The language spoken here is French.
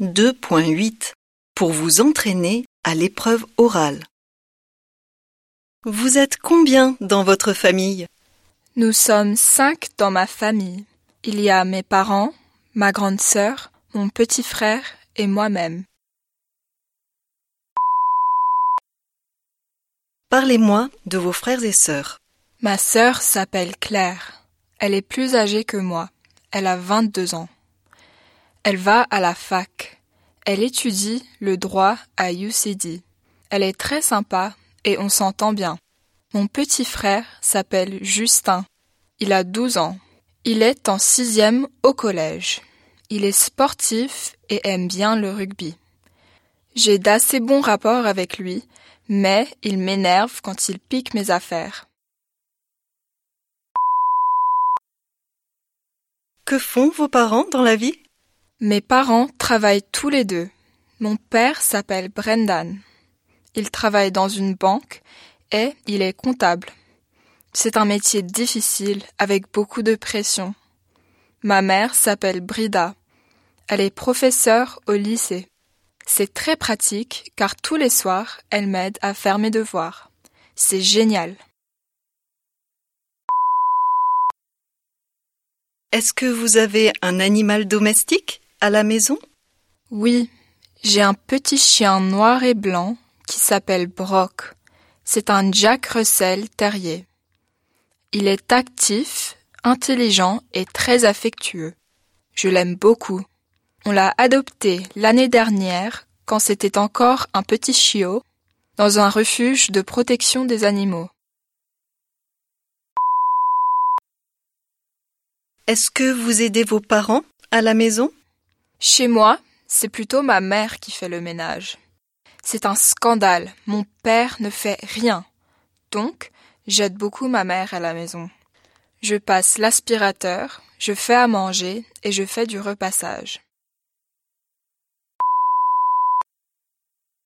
2.8 Pour vous entraîner à l'épreuve orale. Vous êtes combien dans votre famille? Nous sommes cinq dans ma famille. Il y a mes parents, ma grande sœur, mon petit frère et moi-même. Parlez-moi de vos frères et sœurs. Ma sœur s'appelle Claire. Elle est plus âgée que moi. Elle a 22 ans. Elle va à la fac. Elle étudie le droit à UCD. Elle est très sympa et on s'entend bien. Mon petit frère s'appelle Justin. Il a 12 ans. Il est en sixième au collège. Il est sportif et aime bien le rugby. J'ai d'assez bons rapports avec lui, mais il m'énerve quand il pique mes affaires. Que font vos parents dans la vie? Mes parents travaillent tous les deux. Mon père s'appelle Brendan. Il travaille dans une banque et il est comptable. C'est un métier difficile avec beaucoup de pression. Ma mère s'appelle Brida. Elle est professeure au lycée. C'est très pratique car tous les soirs, elle m'aide à faire mes devoirs. C'est génial. Est-ce que vous avez un animal domestique? À la maison? Oui, j'ai un petit chien noir et blanc qui s'appelle Brock. C'est un Jack Russell terrier. Il est actif, intelligent et très affectueux. Je l'aime beaucoup. On l'a adopté l'année dernière quand c'était encore un petit chiot dans un refuge de protection des animaux. Est-ce que vous aidez vos parents à la maison? Chez moi, c'est plutôt ma mère qui fait le ménage. C'est un scandale, mon père ne fait rien. Donc, j'aide beaucoup ma mère à la maison. Je passe l'aspirateur, je fais à manger et je fais du repassage.